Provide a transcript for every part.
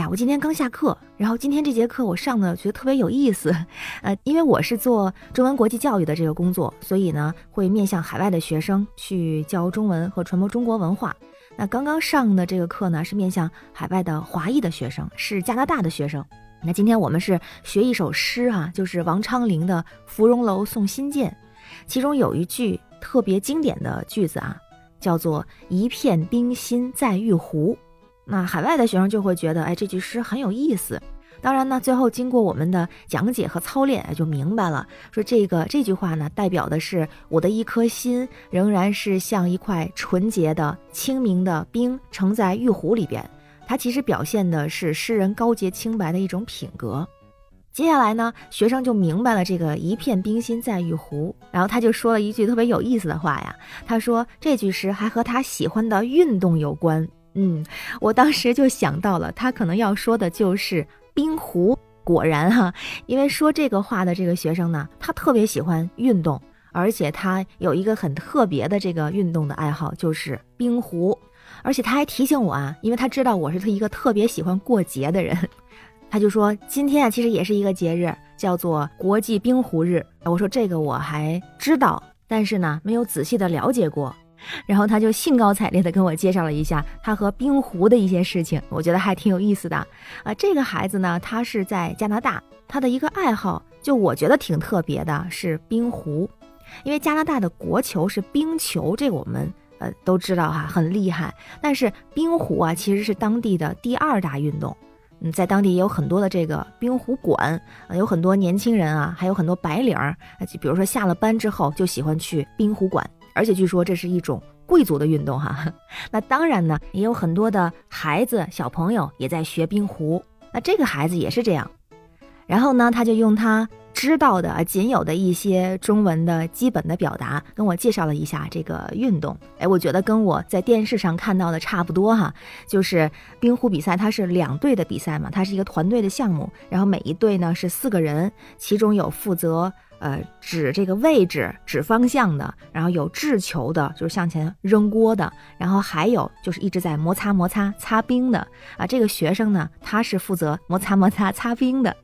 呀，我今天刚下课，然后今天这节课我上的觉得特别有意思，呃，因为我是做中文国际教育的这个工作，所以呢会面向海外的学生去教中文和传播中国文化。那刚刚上的这个课呢是面向海外的华裔的学生，是加拿大的学生。那今天我们是学一首诗哈，就是王昌龄的《芙蓉楼送辛渐》，其中有一句特别经典的句子啊，叫做“一片冰心在玉壶”。那海外的学生就会觉得，哎，这句诗很有意思。当然呢，最后经过我们的讲解和操练，就明白了，说这个这句话呢，代表的是我的一颗心仍然是像一块纯洁的、清明的冰盛在玉壶里边。它其实表现的是诗人高洁清白的一种品格。接下来呢，学生就明白了这个“一片冰心在玉壶”，然后他就说了一句特别有意思的话呀，他说这句诗还和他喜欢的运动有关。嗯，我当时就想到了，他可能要说的就是冰壶。果然哈，因为说这个话的这个学生呢，他特别喜欢运动，而且他有一个很特别的这个运动的爱好，就是冰壶。而且他还提醒我啊，因为他知道我是他一个特别喜欢过节的人，他就说今天啊，其实也是一个节日，叫做国际冰壶日。我说这个我还知道，但是呢，没有仔细的了解过。然后他就兴高采烈地跟我介绍了一下他和冰壶的一些事情，我觉得还挺有意思的。啊，这个孩子呢，他是在加拿大，他的一个爱好就我觉得挺特别的，是冰壶。因为加拿大的国球是冰球，这个我们呃都知道哈，很厉害。但是冰壶啊，其实是当地的第二大运动。嗯，在当地也有很多的这个冰壶馆，有很多年轻人啊，还有很多白领儿，就比如说下了班之后就喜欢去冰壶馆。而且据说这是一种贵族的运动哈，那当然呢，也有很多的孩子小朋友也在学冰壶。那这个孩子也是这样，然后呢，他就用他知道的仅有的一些中文的基本的表达，跟我介绍了一下这个运动。哎，我觉得跟我在电视上看到的差不多哈，就是冰壶比赛，它是两队的比赛嘛，它是一个团队的项目，然后每一队呢是四个人，其中有负责。呃，指这个位置、指方向的，然后有掷球的，就是向前扔锅的，然后还有就是一直在摩擦摩擦擦冰的啊。这个学生呢，他是负责摩擦摩擦擦冰的。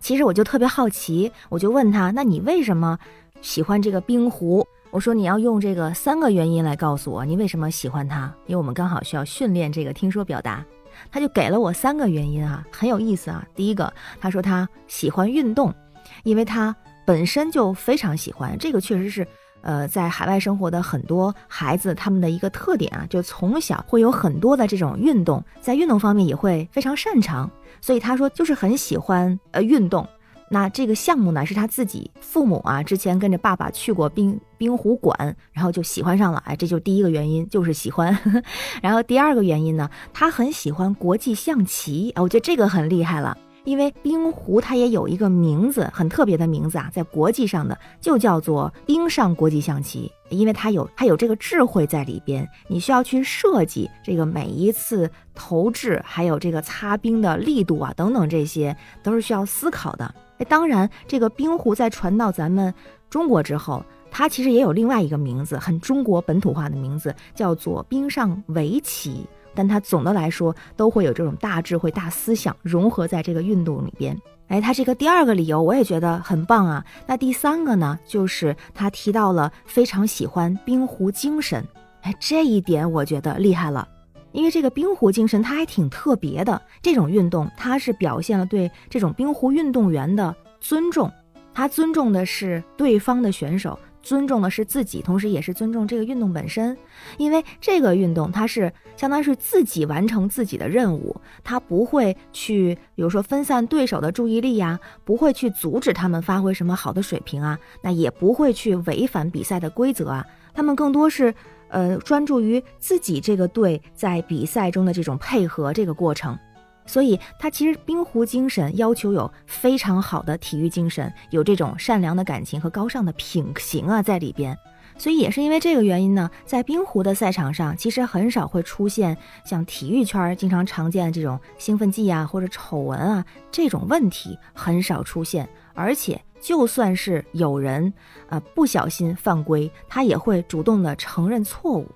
其实我就特别好奇，我就问他，那你为什么喜欢这个冰壶？我说你要用这个三个原因来告诉我，你为什么喜欢它？因为我们刚好需要训练这个听说表达。他就给了我三个原因啊，很有意思啊。第一个，他说他喜欢运动，因为他。本身就非常喜欢这个，确实是，呃，在海外生活的很多孩子他们的一个特点啊，就从小会有很多的这种运动，在运动方面也会非常擅长。所以他说就是很喜欢呃运动。那这个项目呢，是他自己父母啊之前跟着爸爸去过冰冰壶馆，然后就喜欢上了。哎，这就第一个原因，就是喜欢。然后第二个原因呢，他很喜欢国际象棋啊，我觉得这个很厉害了。因为冰壶它也有一个名字，很特别的名字啊，在国际上的就叫做冰上国际象棋，因为它有它有这个智慧在里边，你需要去设计这个每一次投掷，还有这个擦冰的力度啊等等，这些都是需要思考的。哎，当然，这个冰壶在传到咱们中国之后，它其实也有另外一个名字，很中国本土化的名字，叫做冰上围棋。但它总的来说都会有这种大智慧、大思想融合在这个运动里边。哎，他这个第二个理由我也觉得很棒啊。那第三个呢，就是他提到了非常喜欢冰壶精神。哎，这一点我觉得厉害了，因为这个冰壶精神它还挺特别的。这种运动它是表现了对这种冰壶运动员的尊重，他尊重的是对方的选手。尊重的是自己，同时也是尊重这个运动本身，因为这个运动它是相当于是自己完成自己的任务，它不会去，比如说分散对手的注意力呀，不会去阻止他们发挥什么好的水平啊，那也不会去违反比赛的规则啊，他们更多是，呃，专注于自己这个队在比赛中的这种配合这个过程。所以，他其实冰壶精神要求有非常好的体育精神，有这种善良的感情和高尚的品行啊在里边。所以也是因为这个原因呢，在冰壶的赛场上，其实很少会出现像体育圈经常常见的这种兴奋剂啊或者丑闻啊这种问题很少出现。而且，就算是有人呃不小心犯规，他也会主动的承认错误。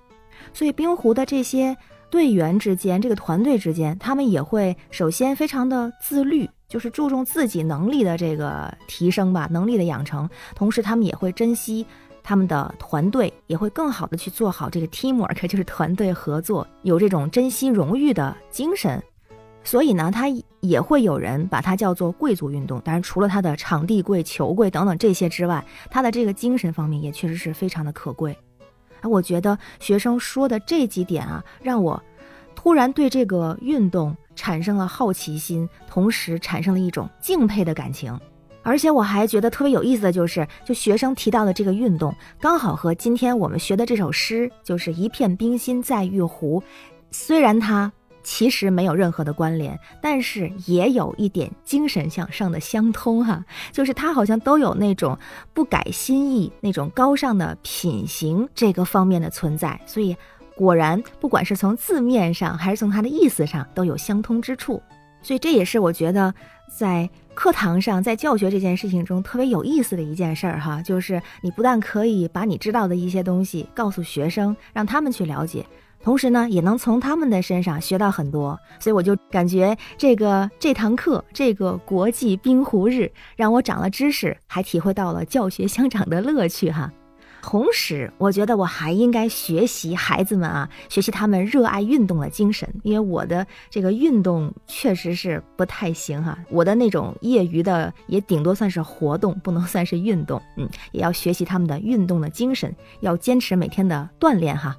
所以，冰壶的这些。队员之间，这个团队之间，他们也会首先非常的自律，就是注重自己能力的这个提升吧，能力的养成。同时，他们也会珍惜他们的团队，也会更好的去做好这个 teamwork，就是团队合作，有这种珍惜荣誉的精神。所以呢，他也会有人把它叫做贵族运动。当然，除了它的场地贵、球贵等等这些之外，它的这个精神方面也确实是非常的可贵。啊，我觉得学生说的这几点啊，让我突然对这个运动产生了好奇心，同时产生了一种敬佩的感情。而且我还觉得特别有意思的就是，就学生提到的这个运动，刚好和今天我们学的这首诗，就是一片冰心在玉壶，虽然它。其实没有任何的关联，但是也有一点精神向上的相通哈，就是他好像都有那种不改心意、那种高尚的品行这个方面的存在，所以果然不管是从字面上还是从他的意思上都有相通之处，所以这也是我觉得在课堂上在教学这件事情中特别有意思的一件事儿哈，就是你不但可以把你知道的一些东西告诉学生，让他们去了解。同时呢，也能从他们的身上学到很多，所以我就感觉这个这堂课，这个国际冰壶日，让我长了知识，还体会到了教学相长的乐趣哈。同时，我觉得我还应该学习孩子们啊，学习他们热爱运动的精神，因为我的这个运动确实是不太行哈，我的那种业余的也顶多算是活动，不能算是运动，嗯，也要学习他们的运动的精神，要坚持每天的锻炼哈。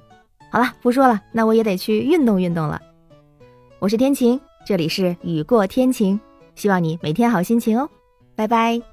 好了，不说了，那我也得去运动运动了。我是天晴，这里是雨过天晴，希望你每天好心情哦，拜拜。